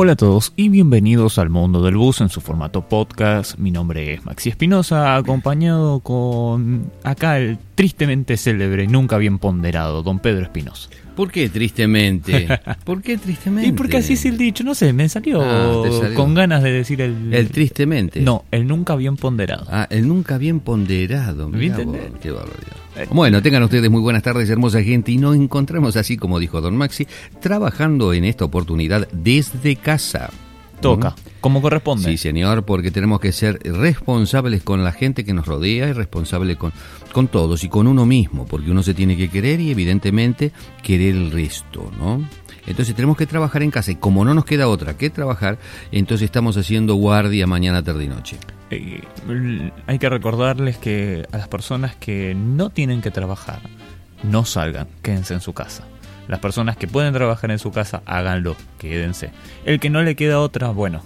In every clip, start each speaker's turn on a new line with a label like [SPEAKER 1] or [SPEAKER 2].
[SPEAKER 1] Hola a todos y bienvenidos al mundo del bus en su formato podcast. Mi nombre es Maxi Espinosa, acompañado con acá el tristemente célebre, nunca bien ponderado, don Pedro Espinosa.
[SPEAKER 2] ¿Por qué tristemente? ¿Por qué tristemente?
[SPEAKER 1] Y porque así es el dicho, no sé, me salió,
[SPEAKER 2] Ah, salió.
[SPEAKER 1] con ganas de decir el...
[SPEAKER 2] El tristemente.
[SPEAKER 1] No, el nunca bien ponderado.
[SPEAKER 2] Ah, el nunca bien ponderado.
[SPEAKER 1] ¿Me
[SPEAKER 2] mirá vos, Qué barbaridad. Bueno, tengan ustedes muy buenas tardes, hermosa gente, y nos encontramos así como dijo Don Maxi, trabajando en esta oportunidad desde casa.
[SPEAKER 1] Toca, como corresponde.
[SPEAKER 2] Sí, señor, porque tenemos que ser responsables con la gente que nos rodea y responsables con, con todos y con uno mismo, porque uno se tiene que querer y evidentemente querer el resto, ¿no? Entonces tenemos que trabajar en casa y como no nos queda otra que trabajar, entonces estamos haciendo guardia mañana, tarde y noche.
[SPEAKER 1] Eh, hay que recordarles que a las personas que no tienen que trabajar, no salgan, quédense en su casa. Las personas que pueden trabajar en su casa, háganlo, quédense. El que no le queda otra, bueno,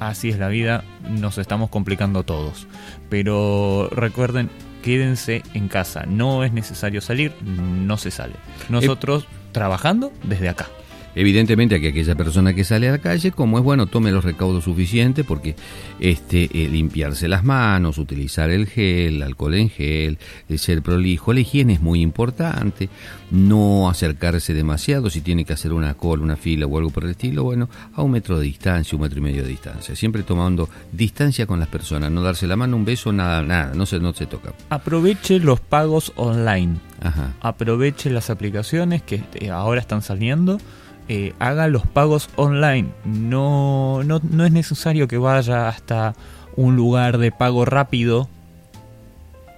[SPEAKER 1] así es la vida, nos estamos complicando todos. Pero recuerden, quédense en casa, no es necesario salir, no se sale. Nosotros trabajando desde acá.
[SPEAKER 2] Evidentemente que aquella persona que sale a la calle, como es bueno, tome los recaudos suficientes porque este eh, limpiarse las manos, utilizar el gel, alcohol en gel, ser prolijo, la higiene es muy importante, no acercarse demasiado, si tiene que hacer una cola, una fila o algo por el estilo, bueno, a un metro de distancia, un metro y medio de distancia, siempre tomando distancia con las personas, no darse la mano, un beso, nada, nada, no se, no se toca.
[SPEAKER 1] Aproveche los pagos online.
[SPEAKER 2] Ajá.
[SPEAKER 1] aproveche las aplicaciones que eh, ahora están saliendo, eh, haga los pagos online. No, no, no es necesario que vaya hasta un lugar de pago rápido.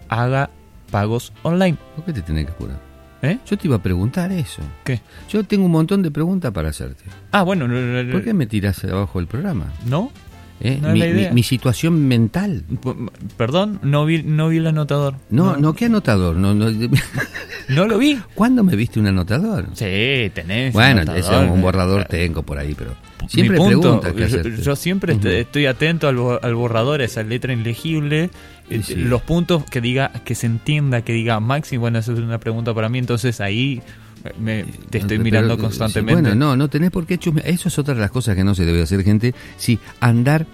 [SPEAKER 1] Haga pagos online.
[SPEAKER 2] ¿Por qué te tenés que curar?
[SPEAKER 1] ¿Eh?
[SPEAKER 2] Yo te iba a preguntar eso.
[SPEAKER 1] ¿Qué?
[SPEAKER 2] Yo tengo un montón de preguntas para hacerte.
[SPEAKER 1] Ah, bueno, no, no, no,
[SPEAKER 2] ¿Por qué me tiras abajo del programa?
[SPEAKER 1] ¿no?
[SPEAKER 2] ¿Eh?
[SPEAKER 1] No es
[SPEAKER 2] mi, mi- mi situación mental.
[SPEAKER 1] Perdón, no vi, no vi el anotador.
[SPEAKER 2] No, no, ¿qué anotador? No, no,
[SPEAKER 1] ¿No lo vi.
[SPEAKER 2] ¿Cuándo me viste un anotador?
[SPEAKER 1] Sí, tenés.
[SPEAKER 2] bueno,
[SPEAKER 1] anotador.
[SPEAKER 2] ese un borrador tengo por ahí, pero
[SPEAKER 1] Mi
[SPEAKER 2] siempre
[SPEAKER 1] punto,
[SPEAKER 2] que
[SPEAKER 1] yo, siempre estoy atento al, al borrador, esa letra ilegible, eh,
[SPEAKER 2] Sí.
[SPEAKER 1] los puntos que diga, que se entienda, que diga Maxi, bueno, esa es una pregunta para mí, entonces ahí me, te estoy mirando
[SPEAKER 2] sí,
[SPEAKER 1] constantemente.
[SPEAKER 2] Bueno, no, no tenés por qué chusmear. Eso es otra de las cosas que no se debe hacer, gente. Sí, andar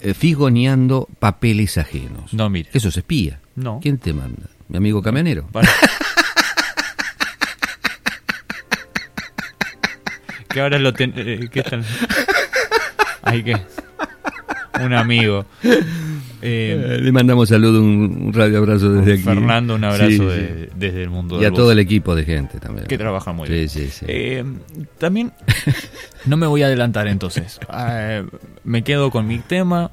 [SPEAKER 2] eh, figoneando papeles ajenos.
[SPEAKER 1] No, mire.
[SPEAKER 2] Eso es espía.
[SPEAKER 1] No.
[SPEAKER 2] ¿Quién te manda? Mi amigo camionero.
[SPEAKER 1] Para- que ahora lo ten... eh, ¿Qué tal? Ay, que... Un amigo. Eh,
[SPEAKER 2] Eh, le mandamos saludo, un, un radio abrazo desde aquí.
[SPEAKER 1] Fernando, un abrazo
[SPEAKER 2] Sí, sí.
[SPEAKER 1] de- desde el mundo
[SPEAKER 2] Y
[SPEAKER 1] del
[SPEAKER 2] a todo el equipo de gente también.
[SPEAKER 1] que trabaja muy
[SPEAKER 2] Sí,
[SPEAKER 1] bien.
[SPEAKER 2] sí, sí.
[SPEAKER 1] Eh, también no me voy a adelantar entonces. Eh, me quedo con mi tema.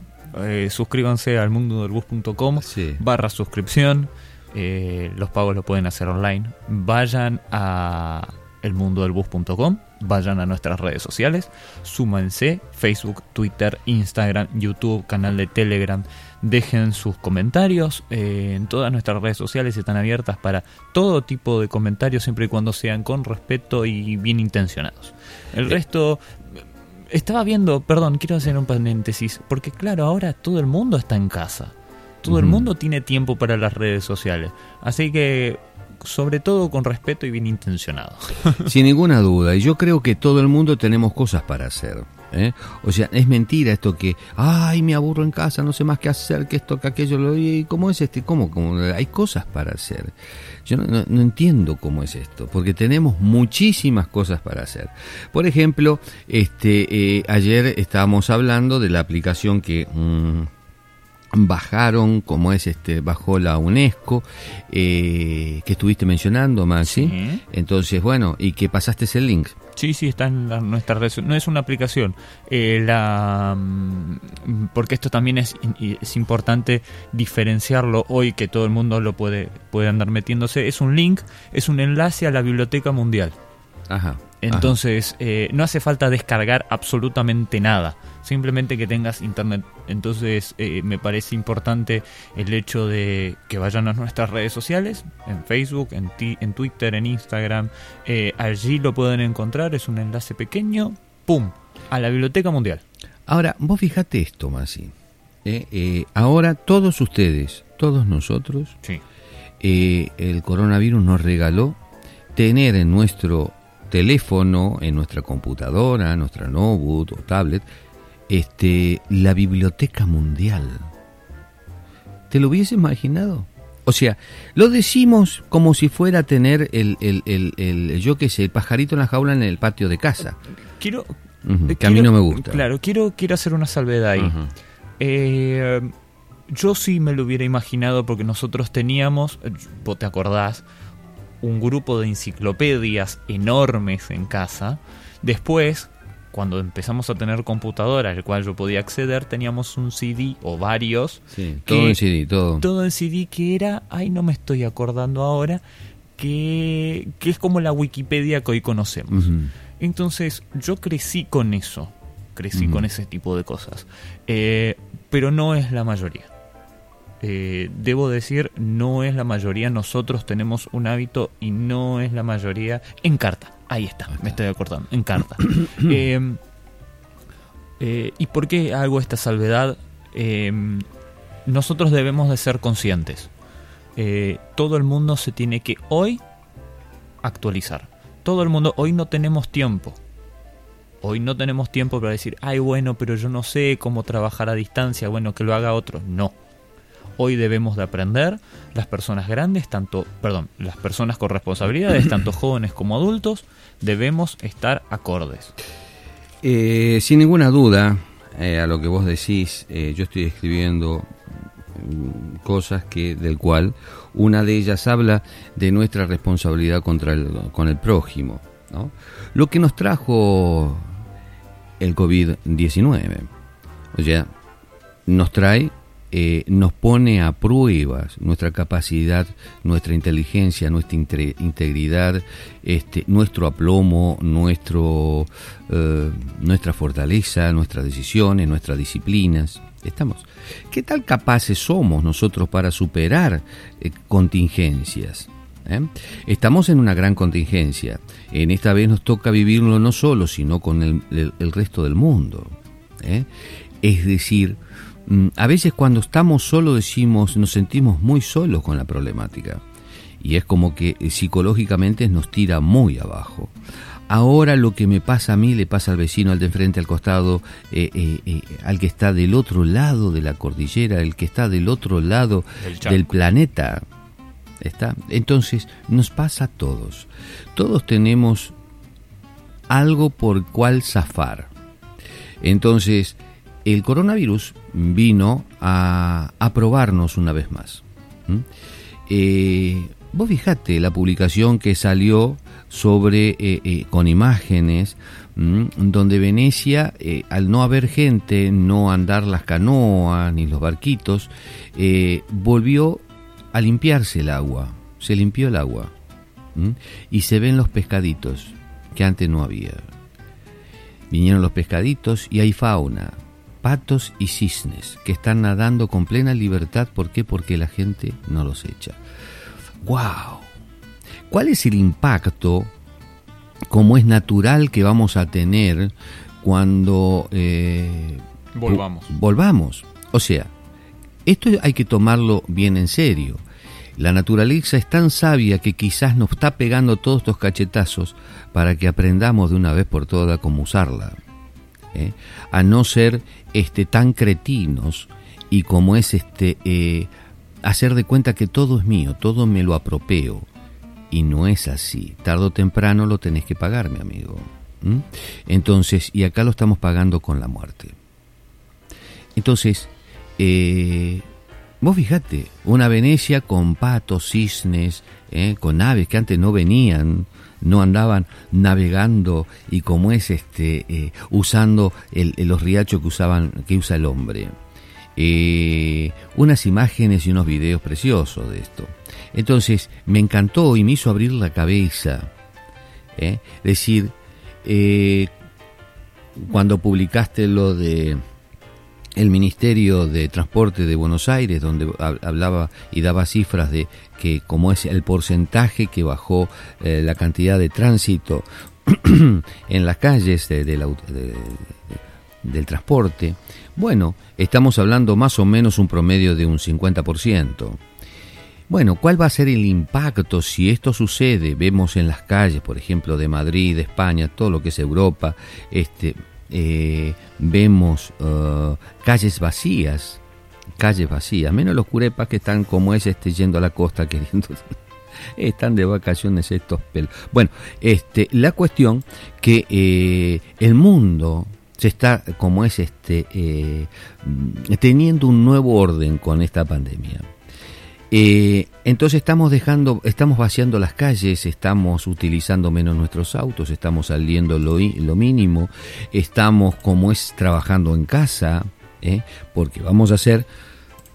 [SPEAKER 1] Suscríbanse al mundodelbus.com barra suscripción. Los pagos lo pueden hacer online. Vayan a elmundodelbus.com. Vayan a nuestras redes sociales. Súmanse. Facebook, Twitter, Instagram, YouTube, canal de Telegram. Dejen sus comentarios. Eh, en todas nuestras redes sociales están abiertas para todo tipo de comentarios, siempre y cuando sean con respeto y bien intencionados. El resto. Estaba viendo, perdón, quiero hacer un paréntesis, porque claro, ahora todo el mundo está en casa. Todo el mundo tiene tiempo para las redes sociales. Así que, sobre todo con respeto y bien intencionado.
[SPEAKER 2] Sin ninguna duda. Y yo creo que todo el mundo tenemos cosas para hacer. ¿Eh? O sea, es mentira esto que, ay, me aburro en casa, no sé más qué hacer, que esto, que aquello. Lo, y ¿Cómo es este? ¿Cómo? ¿Cómo? Hay cosas para hacer. Yo no, no- no entiendo cómo es esto, porque tenemos muchísimas cosas para hacer. Por ejemplo, este, eh, ayer estábamos hablando de la aplicación que... mm, bajaron, como es este, bajó la UNESCO, eh, que estuviste mencionando, Maxi.
[SPEAKER 1] Sí.
[SPEAKER 2] Entonces, bueno, y que pasaste ese link.
[SPEAKER 1] Sí, sí, está en la- nuestra red. No es una aplicación. Eh, la, mm, porque esto también es, es importante diferenciarlo hoy que todo el mundo lo puede, puede andar metiéndose. Es un link, es un enlace a la Biblioteca Mundial.
[SPEAKER 2] Ajá.
[SPEAKER 1] Entonces, eh, no hace falta descargar absolutamente nada. Simplemente que tengas internet. Entonces, eh, me parece importante el hecho de que vayan a nuestras redes sociales, en Facebook, en, ti- en Twitter, en Instagram. Eh, allí lo pueden encontrar. Es un enlace pequeño. ¡Pum! A la Biblioteca Mundial.
[SPEAKER 2] Ahora, vos fijate esto, Maxi. Eh, eh, ahora todos ustedes, todos nosotros,
[SPEAKER 1] Sí.
[SPEAKER 2] eh, el coronavirus nos regaló tener en nuestro teléfono, en nuestra computadora, nuestra notebook o tablet, este, la biblioteca mundial. ¿Te lo hubiese imaginado? O sea, lo decimos como si fuera tener el, el, el, yo qué sé, el pajarito en la jaula en el patio de casa.
[SPEAKER 1] Quiero...
[SPEAKER 2] que a mí no me gusta.
[SPEAKER 1] Claro, quiero, quiero hacer una salvedad ahí. eh, yo sí me lo hubiera imaginado porque nosotros teníamos, vos te acordás, un grupo de enciclopedias enormes en casa. Después, cuando empezamos a tener computadora al cual yo podía acceder, teníamos un CD o varios.
[SPEAKER 2] Sí, todo en CD, todo.
[SPEAKER 1] Todo en CD que era, ay, no me estoy acordando ahora, que, que es como la Wikipedia que hoy conocemos. Entonces, yo crecí con eso, crecí con ese tipo de cosas. Eh, pero no es la mayoría. Eh, debo decir, no es la mayoría. Nosotros tenemos un hábito y no es la mayoría en carta. Ahí está, me estoy acordando, en carta. Em, eh, ¿Y por qué hago esta salvedad? Nosotros debemos de ser conscientes. Eh, todo el mundo se tiene que hoy actualizar. Todo el mundo, hoy no tenemos tiempo. Hoy no tenemos tiempo para decir, ay bueno, pero yo no sé cómo trabajar a distancia, bueno, que lo haga otro. No hoy debemos de aprender, las personas grandes, tanto, perdón, las personas con responsabilidades, tanto jóvenes como adultos, debemos estar acordes.
[SPEAKER 2] Eh, sin ninguna duda, eh, a lo que vos decís, eh, yo estoy escribiendo mm, cosas que del cual una de ellas habla de nuestra responsabilidad contra el, con el prójimo, ¿no? Lo que nos trajo el COVID-19, o sea, nos trae eh, nos pone a pruebas nuestra capacidad, nuestra inteligencia, nuestra integridad, este, nuestro aplomo, nuestro, eh, nuestra fortaleza, nuestras decisiones, nuestras disciplinas. Estamos. ¿Qué tal capaces somos nosotros para superar eh, contingencias? Estamos en una gran contingencia. En esta vez nos toca vivirlo no solo, sino con el, resto del mundo. Es decir, a veces cuando estamos solos decimos, nos sentimos muy solos con la problemática. Y es como que eh, psicológicamente nos tira muy abajo. Ahora lo que me pasa a mí le pasa al vecino, al de enfrente, al costado, eh, eh, al que está del otro lado de la cordillera, el que está del otro lado del planeta. ¿Está? Entonces nos pasa a todos. Todos tenemos algo por cual zafar. Entonces, el coronavirus vino a, probarnos una vez más. Eh, vos fijate la publicación que salió sobre eh, eh, con imágenes donde Venecia, al no haber gente, no andar las canoas ni los barquitos, volvió a limpiarse el agua. Se limpió el agua y se ven los pescaditos que antes no había. Vinieron los pescaditos y hay fauna patos y cisnes que están nadando con plena libertad. ¿Por qué? Porque la gente no los echa. ¡Wow! ¿Cuál es el impacto, como es natural que vamos a tener cuando
[SPEAKER 1] eh, volvamos?
[SPEAKER 2] Volvamos. O sea, esto hay que tomarlo bien en serio. La naturaleza es tan sabia que quizás nos está pegando todos estos cachetazos para que aprendamos de una vez por todas cómo usarla. ¿Eh? a no ser este, tan cretinos y como es este, eh, hacer de cuenta que todo es mío, todo me lo apropeo. Y no es así. Tardo o temprano lo tenés que pagar, mi amigo. Entonces, y acá lo estamos pagando con la muerte. Entonces, eh, vos fijate, una Venecia con patos, cisnes, con aves que antes no venían, no andaban navegando y como es este eh, usando los riachos que usaban que usa el hombre eh, unas imágenes y unos videos preciosos de esto entonces me encantó y me hizo abrir la cabeza ¿eh? decir cuando publicaste lo de el Ministerio de Transporte de Buenos Aires, donde hablaba y daba cifras de que como es el porcentaje que bajó eh, la cantidad de tránsito en las calles del transporte, bueno, estamos hablando más o menos un promedio de un 50%. Bueno, ¿cuál va a ser el impacto si esto sucede? Vemos en las calles, por ejemplo, de Madrid, de España, todo lo que es Europa, este, eh, vemos uh, calles vacías, calles vacías, menos los curepas que están como es este yendo a la costa queriendo están de vacaciones estos pelos. Bueno, este, la cuestión que eh, el mundo se está, como es este, eh, teniendo un nuevo orden con esta pandemia. Eh, entonces estamos dejando, estamos vaciando las calles, estamos utilizando menos nuestros autos, estamos saliendo lo, lo mínimo, estamos como es trabajando en casa, ¿eh? porque vamos a ser,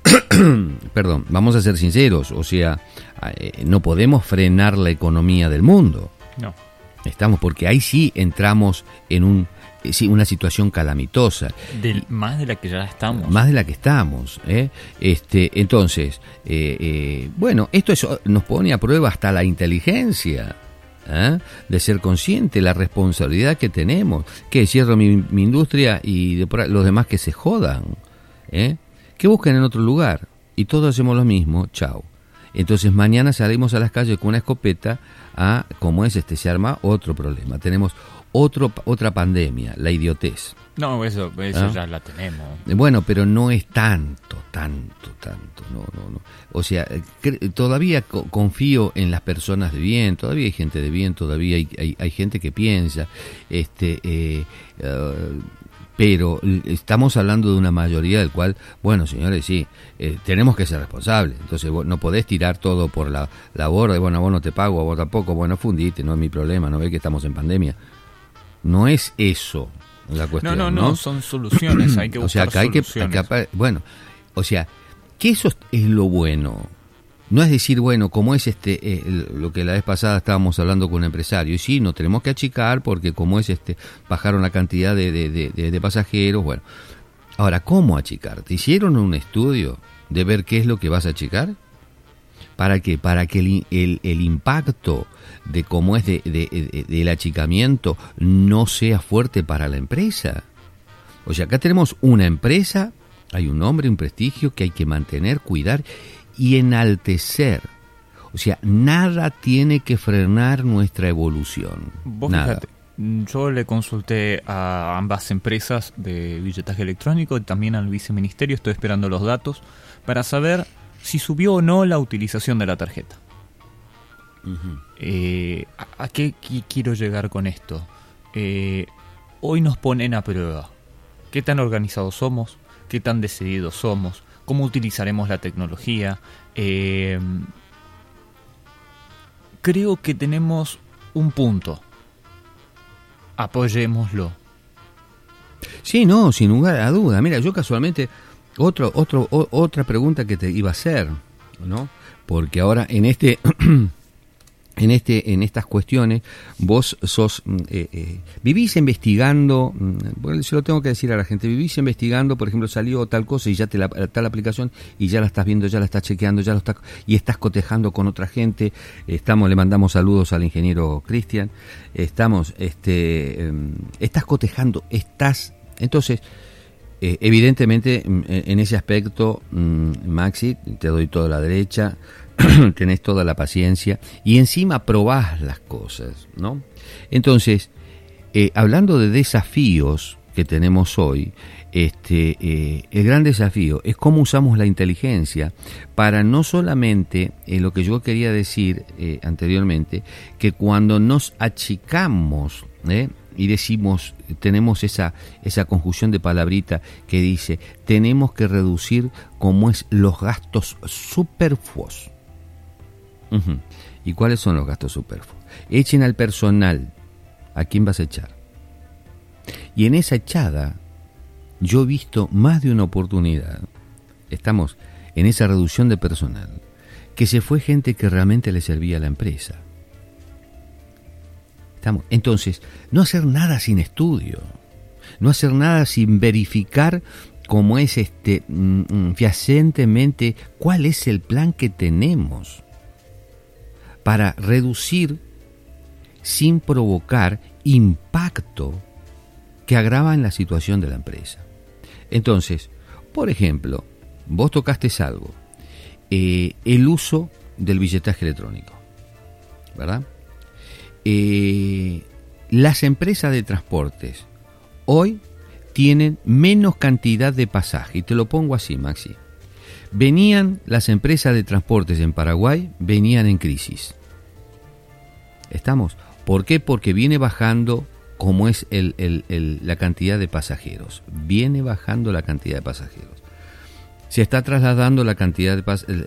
[SPEAKER 2] perdón, vamos a ser sinceros, o sea, eh, no podemos frenar la economía del mundo.
[SPEAKER 1] No.
[SPEAKER 2] Estamos, porque ahí sí entramos en un eh, sí, una situación calamitosa.
[SPEAKER 1] más de la que ya estamos.
[SPEAKER 2] Más de la que estamos. ¿eh? Este, entonces, eh, bueno, esto nos pone a prueba hasta la inteligencia. De ser consciente la responsabilidad que tenemos. Que cierro mi, industria y los demás que se jodan que busquen en otro lugar. Y todos hacemos lo mismo. Chao entonces mañana salimos a las calles con una escopeta a como es este se arma otro problema tenemos otro, otra pandemia, la idiotez.
[SPEAKER 1] No, eso, eso ¿Ah? ya la tenemos.
[SPEAKER 2] Bueno, pero no es tanto, tanto, tanto. No, no, no. O sea, todavía confío en las personas de bien, todavía hay gente de bien, todavía hay, hay, gente que piensa. Este, eh, eh, pero estamos hablando de una mayoría del cual, bueno, señores, sí, eh, tenemos que ser responsables. Entonces, no podés tirar todo por la, la borda, y bueno, vos no te pago, a vos tampoco, bueno, fundite, no es mi problema, no ve que estamos en pandemia. No es eso la cuestión.
[SPEAKER 1] No, no, no, son soluciones, hay que buscar
[SPEAKER 2] O sea, hay que, bueno, o sea, que eso es lo bueno. No es decir, bueno, como es este eh, lo que la vez pasada estábamos hablando con un empresario, y sí, no tenemos que achicar porque como es este, bajaron la cantidad de, de pasajeros, bueno. Ahora, ¿cómo achicar? ¿Te hicieron un estudio de ver qué es lo que vas a achicar? ¿Para qué? Para que el, el, impacto de cómo es de, de, del achicamiento no sea fuerte para la empresa. O sea, acá tenemos una empresa, hay un nombre, un prestigio que hay que mantener, cuidar y enaltecer. O sea, nada tiene que frenar nuestra evolución. nada.
[SPEAKER 1] yo le consulté a ambas empresas de billetaje electrónico y también al viceministerio, estoy esperando los datos para saber si subió o no la utilización de la tarjeta. Eh, ¿a, qué, quiero llegar con esto? Eh, hoy nos ponen a prueba. ¿Qué tan organizados somos? ¿Qué tan decididos somos? ¿Cómo utilizaremos la tecnología? Eh, creo que tenemos un punto. Apoyémoslo.
[SPEAKER 2] Sí, no, sin lugar a duda. Mira, yo casualmente otro, otro, otra pregunta que te iba a hacer, ¿no? Porque ahora en este, en este, en estas cuestiones, vos sos, mm, eh, eh, vivís investigando, mm, bueno, se lo tengo que decir a la gente, vivís investigando, por ejemplo, salió tal cosa y ya te la, la aplicación y ya la estás viendo, ya la estás chequeando, ya lo estás, y estás cotejando con otra gente, estamos, le mandamos saludos al ingeniero Cristian, estamos, este, em, estás cotejando, estás, entonces, eh, evidentemente, mm, en ese aspecto, Maxi, te doy toda la derecha, tenés toda la paciencia y encima probás las cosas, ¿no? Entonces, eh, hablando de desafíos que tenemos hoy, este, eh, el gran desafío es cómo usamos la inteligencia para no solamente lo que yo quería decir anteriormente, que cuando nos achicamos y decimos, tenemos esa, esa conjunción de palabrita que dice, tenemos que reducir como es los gastos superfluos. ¿Y cuáles son los gastos superfluos? Echen al personal. ¿A quién vas a echar? Y en esa echada, yo he visto más de una oportunidad. Estamos en esa reducción de personal, que se fue gente que realmente le servía a la empresa entonces, no hacer nada sin estudio, no hacer nada sin verificar cómo es este mm, mm, fehacientemente cuál es el plan que tenemos para reducir sin provocar impacto que agrava en la situación de la empresa. Entonces, por ejemplo, vos tocaste algo, eh, el uso del billetaje electrónico, ¿verdad? Eh, las empresas de transportes hoy tienen menos cantidad de pasaje, y te lo pongo así, Maxi. Venían las empresas de transportes en Paraguay, venían en crisis. ¿Estamos? ¿Por qué? Porque viene bajando como es la cantidad de pasajeros. Viene bajando la cantidad de pasajeros. Se está trasladando la cantidad de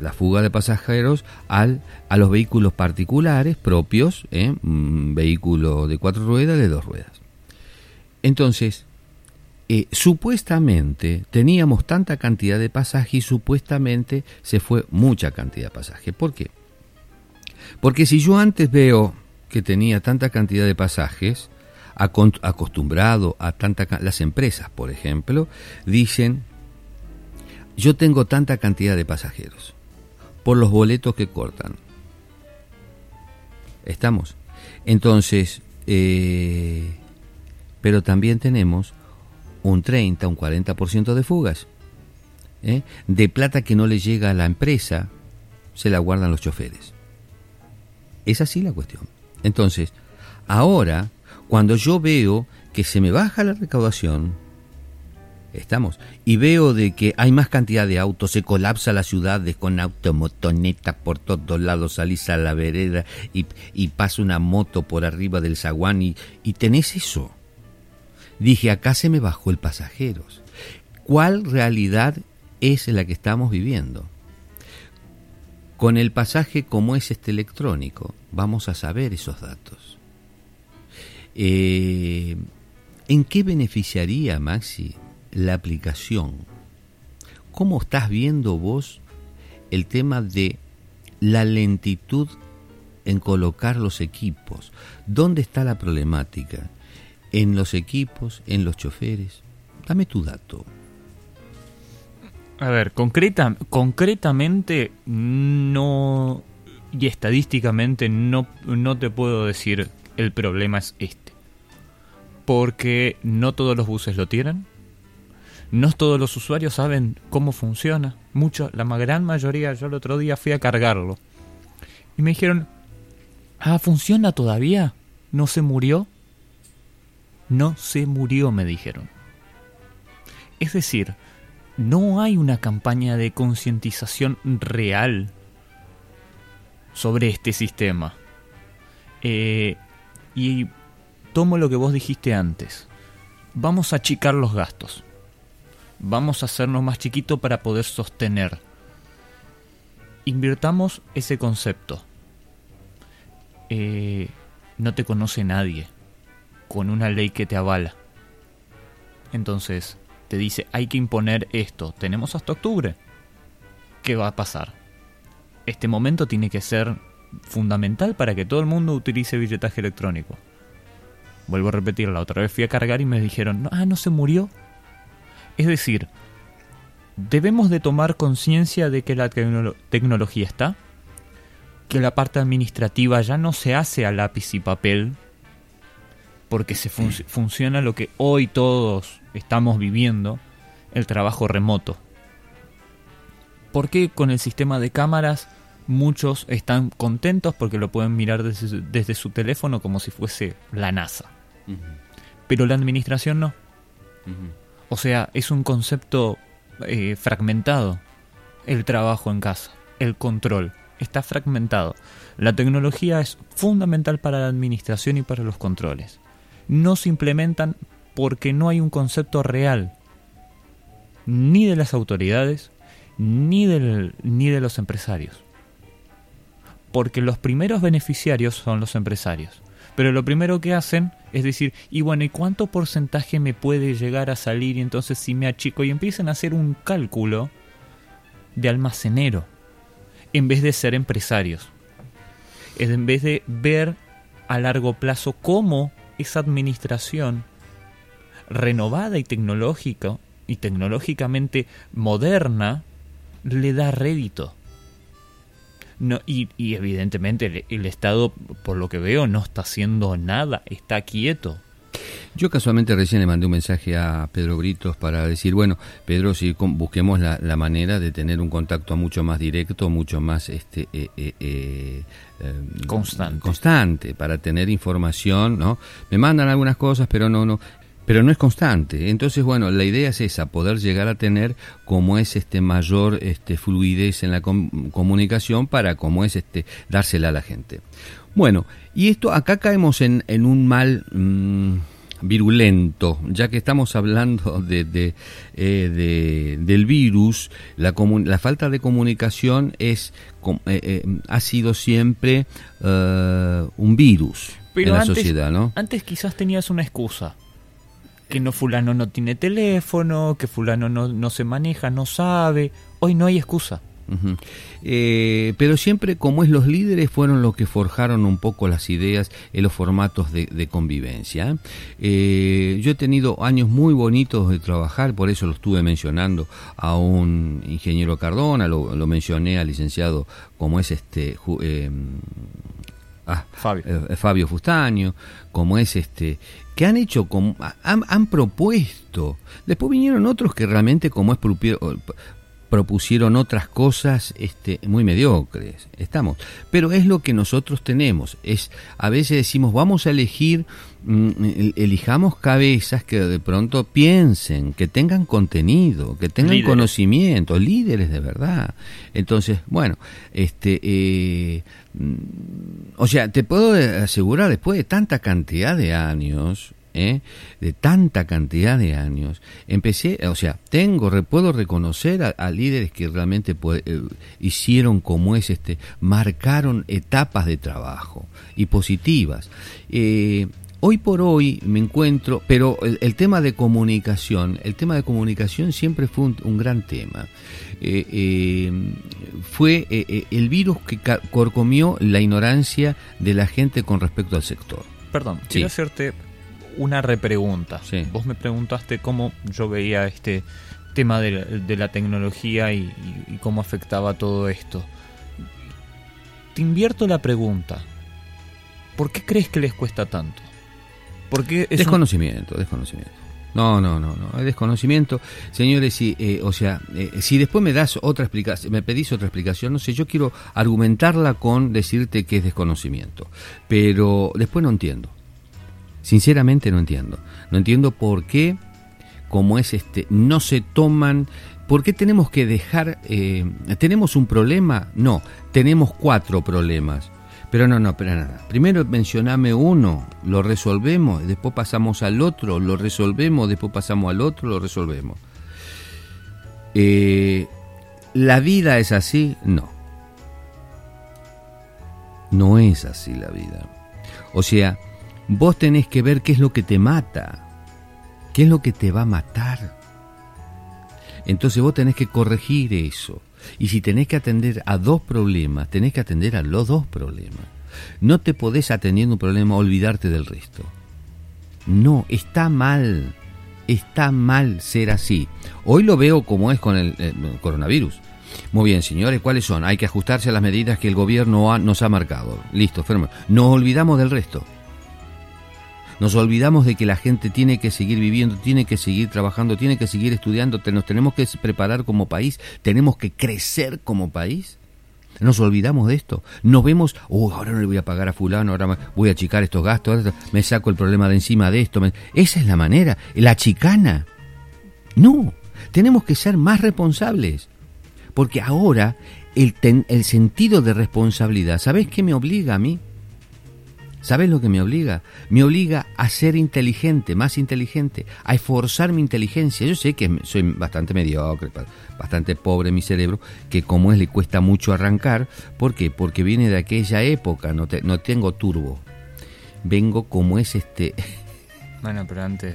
[SPEAKER 2] la fuga de pasajeros al, a los vehículos particulares propios, ¿eh? un vehículo de cuatro ruedas, de dos ruedas. Entonces, eh, supuestamente teníamos tanta cantidad de pasaje y supuestamente se fue mucha cantidad de pasaje. ¿Por qué? Porque si yo antes veo que tenía tanta cantidad de pasajes, acostumbrado a tanta las empresas, por ejemplo, dicen yo tengo tanta cantidad de pasajeros por los boletos que cortan. ¿Estamos? Entonces, eh, pero también tenemos un 30, un 40% de fugas. ¿eh? De plata que no le llega a la empresa, se la guardan los choferes. Es así la cuestión. Entonces, ahora, cuando yo veo que se me baja la recaudación, estamos, y veo de que hay más cantidad de autos, se colapsa la ciudad con automotonetas por todos lados, salís a la vereda y, pasa una moto por arriba del zaguán y, y tenés eso. Dije, acá se me bajó el pasajeros. ¿Cuál realidad es la que estamos viviendo? Con el pasaje como es este electrónico, vamos a saber esos datos. Eh, ¿En qué beneficiaría, Maxi, la aplicación? ¿Cómo estás viendo vos el tema de la lentitud en colocar los equipos? ¿Dónde está la problemática? ¿En los equipos? ¿En los choferes? Dame tu dato.
[SPEAKER 1] A ver, concreta, concretamente no y estadísticamente no, no te puedo decir el problema es este. Porque no todos los buses lo tienen. No todos los usuarios saben cómo funciona. Mucho, la gran mayoría, yo el otro día fui a cargarlo. Y me dijeron, ah, ¿funciona todavía? ¿No se murió? No se murió, me dijeron. Es decir, no hay una campaña de concientización real sobre este sistema. Eh, y tomo lo que vos dijiste antes. Vamos a achicar los gastos. Vamos a hacernos más chiquitos para poder sostener. Invirtamos ese concepto. Eh, no te conoce nadie con una ley que te avala. Entonces, te dice, hay que imponer esto, tenemos hasta octubre. ¿Qué va a pasar? Este momento tiene que ser fundamental para que todo el mundo utilice billetaje electrónico. Vuelvo a repetir, la otra vez fui a cargar y me dijeron, ah, no se murió. Es decir, debemos de tomar conciencia de que la tecnología está, que la parte administrativa ya no se hace a lápiz y papel, porque se funciona lo que hoy todos estamos viviendo, el trabajo remoto. ¿Por qué con el sistema de cámaras muchos están contentos porque lo pueden mirar desde, su teléfono como si fuese la NASA? Pero la administración no. O sea, es un concepto eh, fragmentado. El trabajo en casa, el control, está fragmentado. La tecnología es fundamental para la administración y para los controles no se implementan porque no hay un concepto real, ni de las autoridades, ni, ni de los empresarios. Porque los primeros beneficiarios son los empresarios. Pero lo primero que hacen es decir, y bueno, ¿y cuánto porcentaje me puede llegar a salir? Y entonces si me achico y empiezan a hacer un cálculo de almacenero, en vez de ser empresarios. En vez de ver a largo plazo cómo esa administración renovada y tecnológica y tecnológicamente moderna le da rédito. No, y, evidentemente el, Estado, por lo que veo, no está haciendo nada, está quieto.
[SPEAKER 2] Yo casualmente recién le mandé un mensaje a Pedro Britos para decir, bueno, Pedro, si busquemos la, manera de tener un contacto mucho más directo, mucho más este eh, eh, eh,
[SPEAKER 1] constante.
[SPEAKER 2] constante para tener información, ¿no? Me mandan algunas cosas, pero no, no, pero no es constante. Entonces, bueno, la idea es esa, poder llegar a tener como es este mayor este fluidez en la comunicación para como es este dársela a la gente. Bueno, y esto acá caemos en, en un mal mm, virulento, ya que estamos hablando de, de, eh, del virus, la, la, falta de comunicación es eh, eh, ha sido siempre un virus en la sociedad, ¿no?
[SPEAKER 1] Antes quizás tenías una excusa que no fulano no tiene teléfono, que fulano no, no se maneja, no sabe. Hoy no hay excusa.
[SPEAKER 2] Eh, pero siempre como es los líderes fueron los que forjaron un poco las ideas en los formatos de, convivencia. Eh, yo he tenido años muy bonitos de trabajar, por eso lo estuve mencionando a un ingeniero Cardona, lo, mencioné al licenciado como es este eh, ah, Fabio. Fabio Fustaño, como es este que han hecho, como, han, han, propuesto. Después vinieron otros que realmente, como es propusieron otras cosas este, muy mediocres. Estamos. Pero es lo que nosotros tenemos. Es, a veces decimos, vamos a elegir, mm, elijamos cabezas que de pronto piensen, que tengan contenido, que tengan conocimiento, líderes de verdad. Entonces, bueno, este, eh, mm, o sea, te puedo asegurar, después de tanta cantidad de años, ¿eh? de tanta cantidad de años, empecé, o sea, tengo, puedo reconocer a, líderes que realmente eh, hicieron como es este, marcaron etapas de trabajo y positivas. Eh, hoy por hoy me encuentro, pero el, tema de comunicación, el tema de comunicación siempre fue un, gran tema. fue el virus que corcomió la ignorancia de la gente con respecto al sector.
[SPEAKER 1] Perdón, quiero hacerte una repregunta. Vos me preguntaste cómo yo veía este tema de, la tecnología y, cómo afectaba todo esto. Te invierto la pregunta. ¿Por qué crees que les cuesta tanto?
[SPEAKER 2] Porque es desconocimiento, desconocimiento. No, no, no, no, es desconocimiento. Señores, si, eh, o sea, eh, si después me das otra explicación, me pedís otra explicación, no sé, yo quiero argumentarla con decirte que es desconocimiento, pero después no entiendo. Sinceramente no entiendo. No entiendo por qué, como es este, no se toman... ¿Por qué tenemos que dejar... Eh, ¿Tenemos un problema? No, tenemos cuatro problemas. Pero no, no, pero nada. Primero mencioname uno, lo resolvemos, después pasamos al otro, lo resolvemos, después pasamos al otro, lo resolvemos. Eh, ¿La vida es así? No. No es así la vida. O sea, Vos tenés que ver qué es lo que te mata, qué es lo que te va a matar. Entonces vos tenés que corregir eso. Y si tenés que atender a dos problemas, tenés que atender a los dos problemas. No te podés atendiendo un problema olvidarte del resto. No, está mal. Está mal ser así. Hoy lo veo como es con el, coronavirus. Muy bien, señores, ¿cuáles son? Hay que ajustarse a las medidas que el gobierno nos ha marcado. Listo, firme. Nos olvidamos del resto. Nos olvidamos de que la gente tiene que seguir viviendo, tiene que seguir trabajando, tiene que seguir estudiando, nos tenemos que preparar como país, tenemos que crecer como país. Nos olvidamos de esto. Nos vemos, oh, ahora no le voy a pagar a fulano, ahora voy a achicar estos gastos, me saco el problema de encima de esto. Esa es la manera, la chicana. No, tenemos que ser más responsables. Porque ahora el, el sentido de responsabilidad, ¿sabes qué me obliga a mí? ¿Sabes lo que me obliga? Me obliga a ser inteligente, más inteligente, a esforzar mi inteligencia. Yo sé que soy bastante mediocre, bastante pobre mi cerebro, que como es le cuesta mucho arrancar. ¿Por qué? Porque viene de aquella época, no, no tengo turbo. Vengo como es este...
[SPEAKER 1] Bueno, pero antes...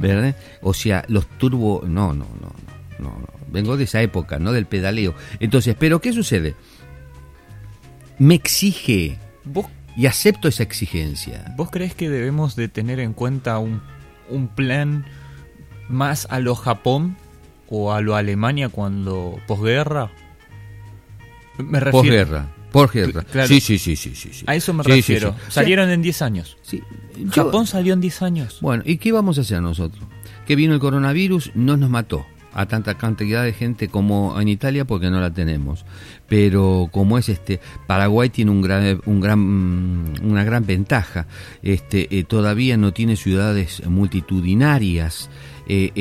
[SPEAKER 2] ¿Verdad? O sea, los turbo... No, no, no, no, no. Vengo de esa época, no del pedaleo. Entonces, ¿pero qué sucede? Me exige... ¿Vos y acepto esa exigencia.
[SPEAKER 1] ¿Vos crees que debemos de tener en cuenta un, un plan más a lo Japón o a lo Alemania cuando posguerra?
[SPEAKER 2] Me refiero, posguerra. Por ejemplo.
[SPEAKER 1] Claro.
[SPEAKER 2] Sí, sí, sí, sí, sí.
[SPEAKER 1] A eso me
[SPEAKER 2] Sí, sí,
[SPEAKER 1] refiero.
[SPEAKER 2] sí.
[SPEAKER 1] Salieron en 10 años.
[SPEAKER 2] Sí, yo-
[SPEAKER 1] Japón salió en 10 años.
[SPEAKER 2] Bueno, ¿y qué vamos a hacer nosotros? Que vino el coronavirus, no nos mató a tanta cantidad de gente como en Italia porque no la tenemos. Pero como es este, Paraguay tiene un gran, un gran, mm, una gran ventaja. Este, eh, todavía no tiene ciudades multitudinarias. Eh,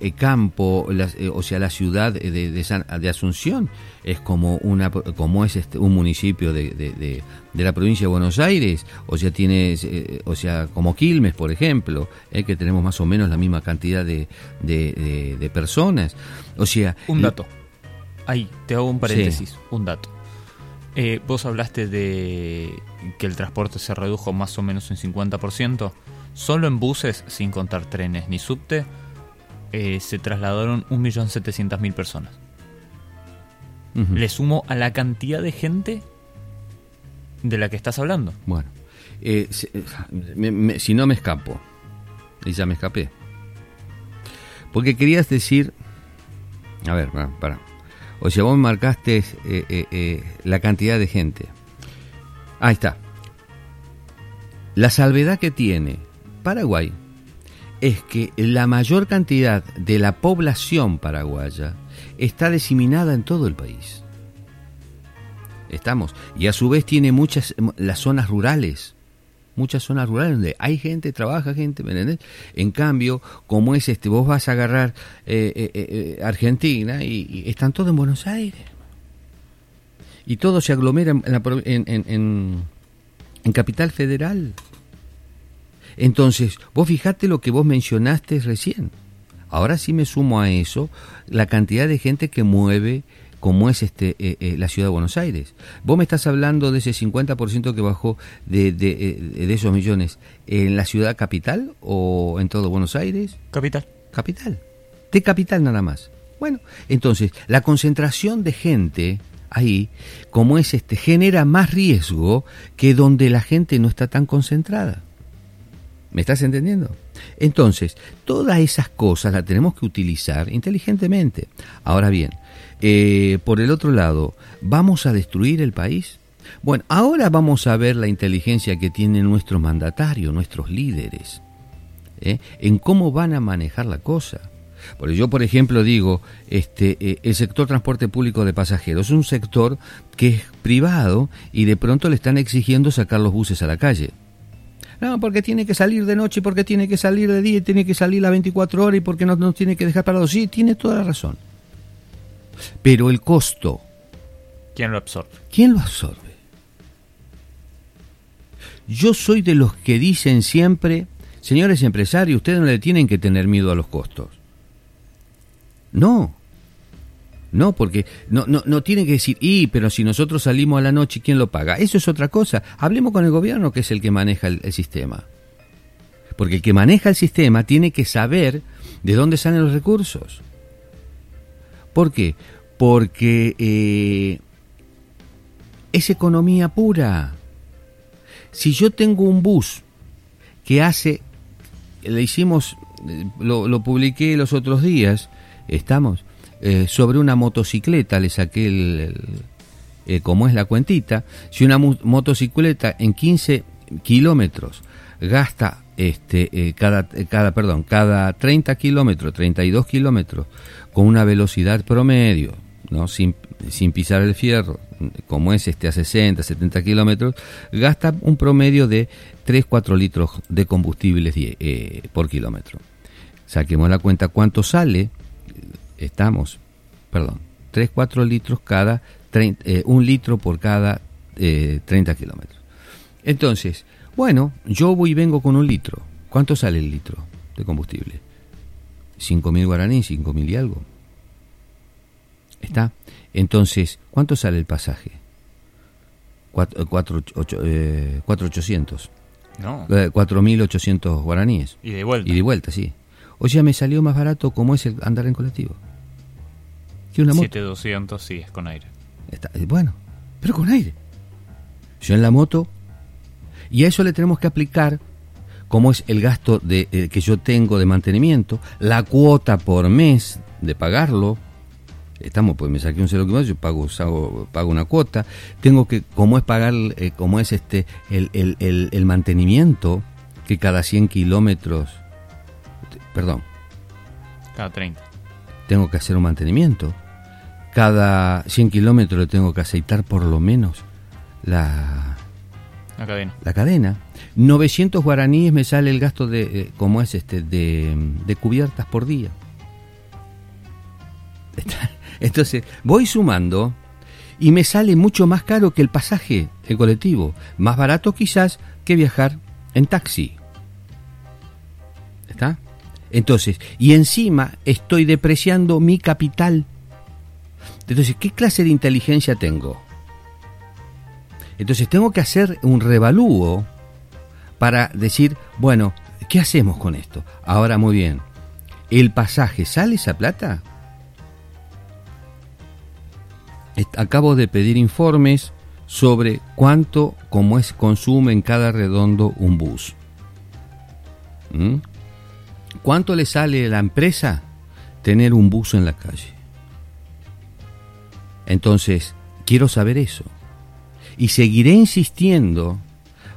[SPEAKER 2] eh, campo, eh, o sea, la ciudad de, de, San- de Asunción es como una, como es este, un municipio de, de, la provincia de Buenos Aires, o sea, tienes, eh, o sea, como Quilmes, por ejemplo, que tenemos más o menos la misma cantidad de personas, o sea,
[SPEAKER 1] Un dato. Ahí, te hago un paréntesis.
[SPEAKER 2] Sí.
[SPEAKER 1] Un dato. Eh, vos hablaste de que el transporte se redujo más o menos un 50%. Solo en buses, sin contar trenes ni subte, eh, se trasladaron 1.700.000 personas.
[SPEAKER 2] ujú.
[SPEAKER 1] Le sumo a la cantidad de gente de la que estás hablando.
[SPEAKER 2] Bueno, eh, se- me- me- si no me escapo, y ya me escapé. Porque querías decir, a ver, para, para. O sea, vos marcaste eh, eh, eh, la cantidad de gente. Ahí está. La salvedad que tiene Paraguay es que la mayor cantidad de la población paraguaya está diseminada en todo el país. Estamos. Y a su vez tiene muchas, las zonas rurales. Muchas zonas rurales donde hay gente, trabaja gente, ¿me? En cambio, como es este, vos vas a agarrar eh, eh, eh, Argentina y, están todos en Buenos Aires. Y todo se aglomera en, la en- en- en Capital Federal. Entonces, vos fijate lo que vos mencionaste recién. Ahora sí me sumo a eso la cantidad de gente que mueve como es este eh, eh, la ciudad de Buenos Aires. Vos me estás hablando de ese 50% que bajó de, de, eh, de esos millones en la ciudad capital o en todo Buenos Aires.
[SPEAKER 1] Capital.
[SPEAKER 2] Capital. De capital nada más. Bueno, entonces, la concentración de gente ahí, como es este, genera más riesgo que donde la gente no está tan concentrada. ¿Me estás entendiendo? Entonces, todas esas cosas las tenemos que utilizar inteligentemente. Ahora bien, eh, por el otro lado, ¿vamos a destruir el país? Bueno, ahora vamos a ver la inteligencia que tienen nuestros mandatarios, nuestros líderes, ¿eh? en cómo van a manejar la cosa. Porque yo, por ejemplo, digo, este, eh, el sector transporte público de pasajeros es un sector que es privado y de pronto le están exigiendo sacar los buses a la calle. No, porque tiene que salir de noche, porque tiene que salir de día, y tiene que salir las 24 horas y porque no nos tiene que dejar parados. Sí, tiene toda la razón. Pero el costo,
[SPEAKER 1] ¿Quién lo absorbe?
[SPEAKER 2] ¿quién lo absorbe? Yo soy de los que dicen siempre, señores empresarios, ustedes no le tienen que tener miedo a los costos. No. No, porque no, no, no tienen que decir, y, pero si nosotros salimos a la noche, ¿quién lo paga? Eso es otra cosa. Hablemos con el gobierno, que es el que maneja el, el sistema. Porque el que maneja el sistema tiene que saber de dónde salen los recursos. ¿Por qué? Porque eh, es economía pura. Si yo tengo un bus que hace, le hicimos, eh, lo, publiqué los otros días, estamos, eh, sobre una motocicleta, le saqué el, el- como es la cuentita, si una motocicleta en 15 kilómetros gasta este cada cada perdón cada 30 kilómetros 32 kilómetros con una velocidad promedio no sin, sin pisar el fierro como es este a 60 70 kilómetros gasta un promedio de 3 4 litros de combustible die- eh, por kilómetro saquemos la cuenta cuánto sale estamos, perdón, 3, 4 litros cada, trein- eh, un litro por cada eh, 30 kilómetros. Entonces, bueno, yo voy y vengo con un litro. ¿Cuánto sale el litro de combustible? 5.000 guaraníes, 5.000 y algo. ¿Está? Entonces, ¿cuánto sale el pasaje? 4.800.
[SPEAKER 1] No.
[SPEAKER 2] Eh, 4.800 guaraníes.
[SPEAKER 1] Y de vuelta.
[SPEAKER 2] Y de vuelta, sí. O sea, me salió más barato como es el andar en colectivo. Que una moto.
[SPEAKER 1] 7200 sí, es con aire.
[SPEAKER 2] Está- eh, bueno, pero con aire. Yo en la moto. Y a eso le tenemos que aplicar cómo es el gasto de, eh, que yo tengo de mantenimiento, la cuota por mes de pagarlo, estamos, pues me saqué un cero kilómetro, yo pago, pago una cuota, tengo que, como es pagar, eh, como es este, el, el, el, el mantenimiento, que cada 100 kilómetros, perdón.
[SPEAKER 1] Cada 30.
[SPEAKER 2] Tengo que hacer un mantenimiento. Cada 100 kilómetros le tengo que aceitar por lo menos la,
[SPEAKER 1] la cadena.
[SPEAKER 2] La cadena. 900 guaraníes me sale el gasto de, eh, como es este, de, de cubiertas por día. Entonces, voy sumando y me sale mucho más caro que el pasaje, el colectivo. Más barato quizás que viajar en taxi. ¿Está? Entonces, y encima estoy depreciando mi capital. Entonces, ¿qué clase de inteligencia tengo? Entonces, tengo que hacer un revalúo para decir, bueno, ¿qué hacemos con esto? Ahora, muy bien, ¿el pasaje sale esa plata? Acabo de pedir informes sobre cuánto, como es, consume en cada redondo un bus. ¿Mm? ¿Cuánto le sale a la empresa tener un bus en la calle? Entonces, quiero saber eso. Y seguiré insistiendo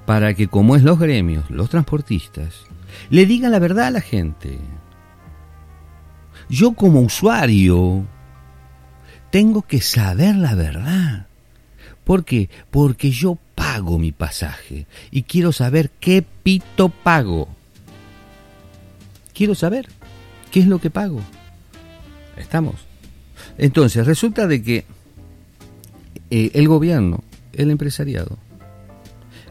[SPEAKER 2] para que, como es los gremios, los transportistas, le digan la verdad a la gente. Yo como usuario tengo que saber la verdad. ¿Por qué? Porque yo pago mi pasaje y quiero saber qué pito pago. Quiero saber qué es lo que pago. Estamos. Entonces, resulta de que eh, el gobierno, el empresariado,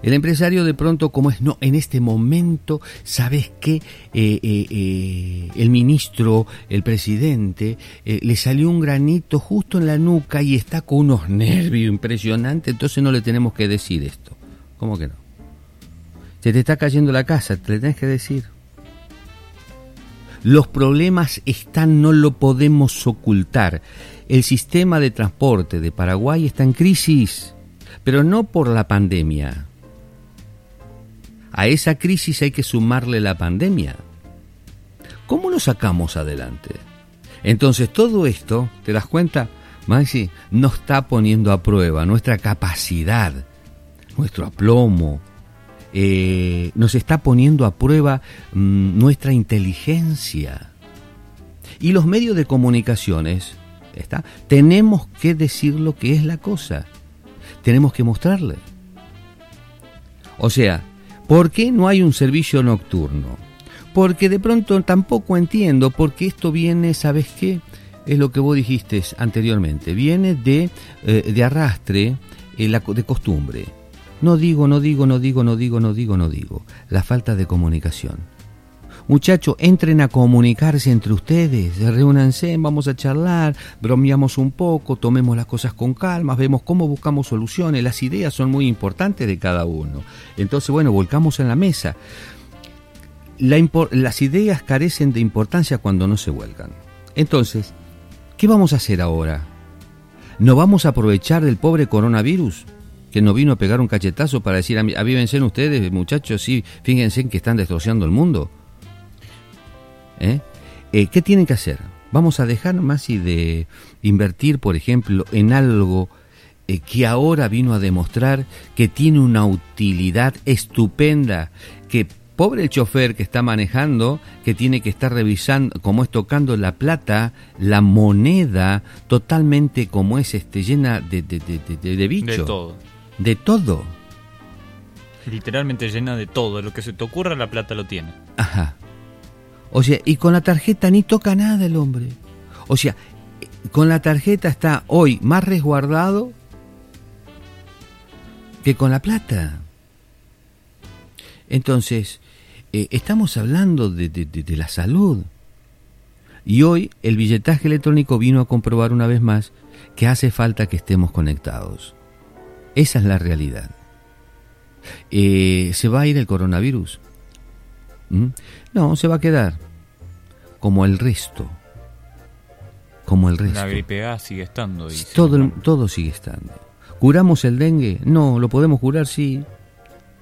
[SPEAKER 2] el empresario de pronto, como es, no, en este momento, ¿sabes qué? Eh, eh, el ministro, el presidente, le salió un granito justo en la nuca y está con unos nervios impresionantes, entonces no le tenemos que decir esto. ¿Cómo que no? Se te está cayendo la casa, te le tenés que decir. Los problemas están, no lo podemos ocultar. El sistema de transporte de Paraguay está en crisis, pero no por la pandemia. A esa crisis hay que sumarle la pandemia. ¿Cómo lo sacamos adelante? Entonces todo esto, ¿te das cuenta? Maxi, nos está poniendo a prueba nuestra capacidad, nuestro aplomo, eh, nos está poniendo a prueba mm, nuestra inteligencia. Y los medios de comunicaciones, ¿está? tenemos que decir lo que es la cosa. Tenemos que mostrarle. O sea, ¿por qué no hay un servicio nocturno? Porque de pronto tampoco entiendo por qué esto viene, ¿sabes qué? Es lo que vos dijiste anteriormente, viene de, eh, de arrastre, eh, de costumbre. No digo, no digo, no digo, no digo, no digo, no digo. La falta de comunicación. Muchachos, entren a comunicarse entre ustedes, reúnanse, vamos a charlar, bromeamos un poco, tomemos las cosas con calma, vemos cómo buscamos soluciones, las ideas son muy importantes de cada uno. Entonces, bueno, volcamos en la mesa. las ideas carecen de importancia cuando no se vuelcan. Entonces, ¿qué vamos a hacer ahora? ¿No vamos a aprovechar del pobre coronavirus? que no vino a pegar un cachetazo para decir, avívense ustedes, muchachos, sí, fíjense que están destrozando el mundo. ¿Eh? ¿Eh? qué tienen que hacer? Vamos a dejar más y de invertir, por ejemplo, en algo eh, que ahora vino a demostrar que tiene una utilidad estupenda, que pobre el chofer que está manejando, que tiene que estar revisando, como es tocando la plata, la moneda, totalmente como es este, llena de, de, de, de bicho.
[SPEAKER 1] De todo
[SPEAKER 2] de todo.
[SPEAKER 1] Literalmente llena de todo, lo que se te ocurra la plata lo tiene.
[SPEAKER 2] Ajá. O sea, y con la tarjeta ni toca nada el hombre. O sea, con la tarjeta está hoy más resguardado que con la plata. Entonces, eh, estamos hablando de, de la salud. Y hoy el billetaje electrónico vino a comprobar una vez más que hace falta que estemos conectados. Esa es la realidad. Eh, ¿Se va a ir el coronavirus? ¿Mm? No, se va a quedar como el resto. Como el resto.
[SPEAKER 1] La gripe A sigue estando. Y
[SPEAKER 2] todo, todo sigue estando. ¿Curamos el dengue? No, lo podemos curar, sí.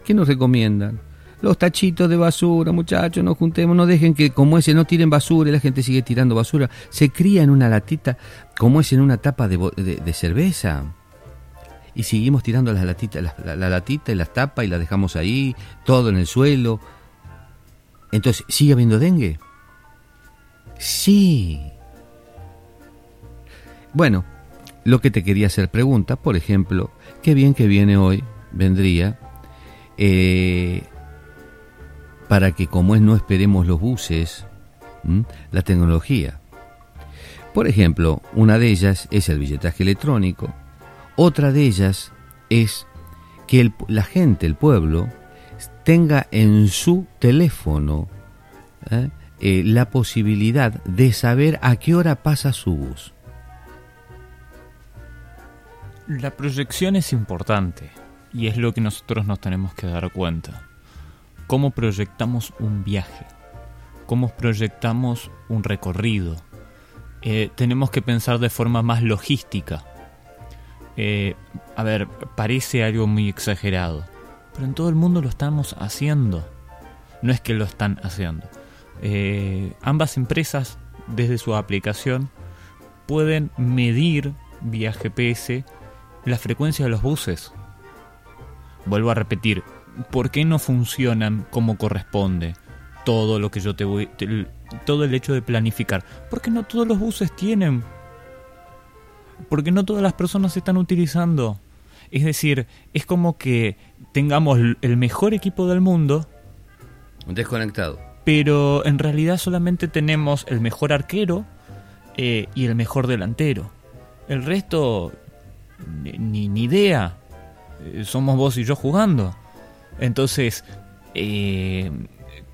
[SPEAKER 2] ¿Qué nos recomiendan? los tachitos de basura, muchachos, no juntemos, no dejen que como ese no tiren basura y la gente sigue tirando basura. Se cría en una latita como es en una tapa de, de, cerveza. Y seguimos tirando las latitas, la, la, latita y las tapas y las dejamos ahí, todo en el suelo. Entonces, ¿sigue habiendo dengue? Sí. Bueno, lo que te quería hacer pregunta, por ejemplo, qué bien que viene hoy, vendría, eh, para que como es no esperemos los buses, la tecnología. Por ejemplo, una de ellas es el billetaje electrónico, otra de ellas es que la gente, el pueblo, tenga en su teléfono ¿eh? Eh, la posibilidad de saber a qué hora pasa su bus.
[SPEAKER 1] La proyección es importante y es lo que nosotros nos tenemos que dar cuenta. ¿Cómo proyectamos un viaje? ¿Cómo proyectamos un recorrido? Eh, tenemos que pensar de forma más logística. Eh, a ver, parece algo muy exagerado, pero en todo el mundo lo estamos haciendo. No es que lo están haciendo. Eh, ambas empresas, desde su aplicación, pueden medir vía GPS la frecuencia de los buses. Vuelvo a repetir, ¿por qué no funcionan como corresponde todo lo que yo te voy... todo el hecho de planificar? Porque no todos los buses tienen... Porque no todas las personas se están utilizando. Es decir, es como que tengamos el mejor equipo del mundo.
[SPEAKER 2] Desconectado.
[SPEAKER 1] Pero en realidad solamente tenemos el mejor arquero eh, y el mejor delantero. El resto ni, ni idea. Eh, somos vos y yo jugando. Entonces, eh,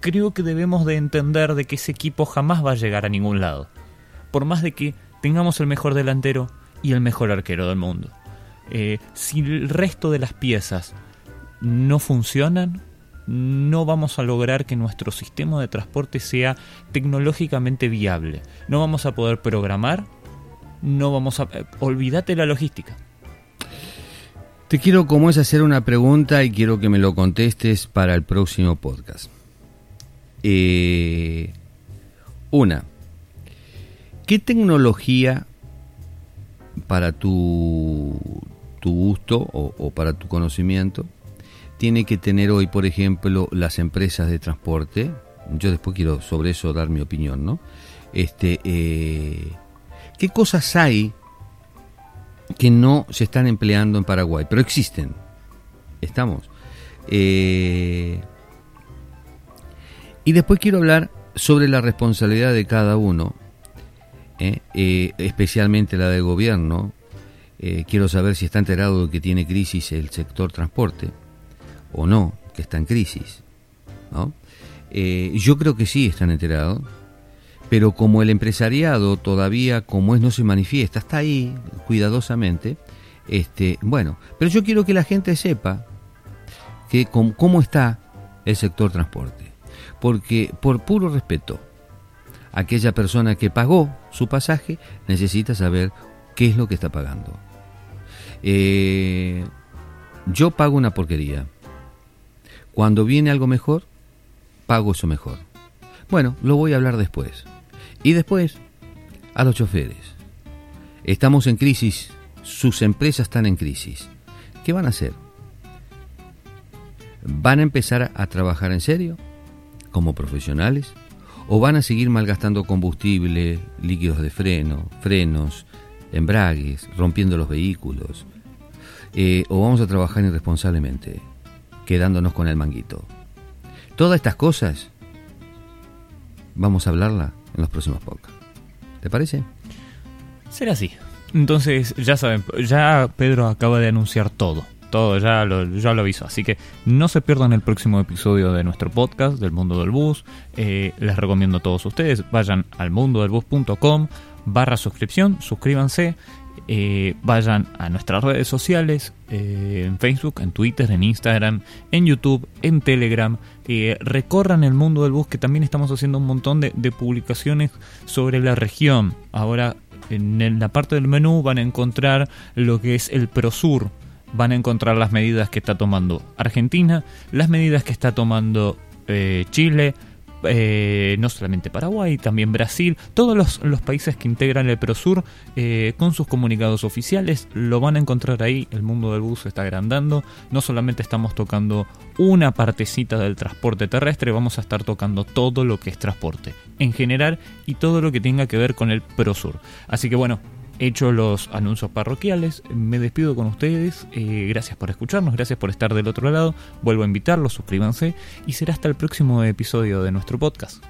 [SPEAKER 1] creo que debemos de entender de que ese equipo jamás va a llegar a ningún lado. Por más de que tengamos el mejor delantero y el mejor arquero del mundo. Si el resto de las piezas no funcionan, no vamos a lograr que nuestro sistema de transporte sea tecnológicamente viable. No vamos a poder programar, no vamos a... olvídate la logística.
[SPEAKER 2] Te quiero, como es, hacer una pregunta y quiero que me lo contestes para el próximo podcast. Eh, una, ¿qué tecnología para tu, tu gusto o, para tu conocimiento tiene que tener hoy, por ejemplo, las empresas de transporte? Yo después quiero sobre eso dar mi opinión, ¿no? Este, eh, ¿Qué cosas hay que no se están empleando en Paraguay, pero existen. Estamos. Eh, y después quiero hablar sobre la responsabilidad de cada uno, eh, especialmente la del gobierno. quiero saber si está enterado de que tiene crisis el sector transporte o no, que está en crisis. yo creo que sí están enterados pero como el empresariado todavía, como es, no se manifiesta, está ahí cuidadosamente, este, bueno, pero yo quiero que la gente sepa que cómo está el sector transporte, porque por puro respeto, aquella persona que pagó su pasaje necesita saber qué es lo que está pagando. Eh, yo pago una porquería. Cuando viene algo mejor, pago eso mejor. Bueno, lo voy a hablar después. Y después, a los choferes. Estamos en crisis, sus empresas están en crisis. ¿Qué van a hacer? ¿Van a empezar a trabajar en serio? ¿Como profesionales? ¿O van a seguir malgastando combustible, líquidos de freno, frenos, embragues, rompiendo los vehículos? Eh, ¿O vamos a trabajar irresponsablemente, quedándonos con el manguito? Todas estas cosas, vamos a hablarla en los próximos podcasts. ¿Te parece?
[SPEAKER 1] Será así. Entonces, ya saben, ya Pedro acaba de anunciar todo. Todo, ya lo, ya lo aviso. Así que no se pierdan el próximo episodio de nuestro podcast del mundo del bus. Eh, les recomiendo a todos ustedes, vayan al mundodelbus.com barra suscripción, suscríbanse eh, vayan a nuestras redes sociales, eh, en Facebook, en Twitter, en Instagram, en YouTube, en Telegram. Eh, recorran el mundo del bus, que también estamos haciendo un montón de, publicaciones sobre la región. Ahora en la parte del menú van a encontrar lo que es el ProSur. van a encontrar las medidas que está tomando Argentina, las medidas que está tomando eh, Chile, eh, no solamente Paraguay, también Brasil, todos los, países que integran el Prosur eh, con sus comunicados oficiales lo van a encontrar ahí, el mundo del bus está agrandando, no solamente estamos tocando una partecita del transporte terrestre, vamos a estar tocando todo lo que es transporte en general y todo lo que tenga que ver con el Prosur. Así que bueno, hecho los anuncios parroquiales, me despido con ustedes. Eh, gracias por escucharnos, gracias por estar del otro lado. Vuelvo a invitarlos, suscríbanse y será hasta el próximo episodio de nuestro podcast.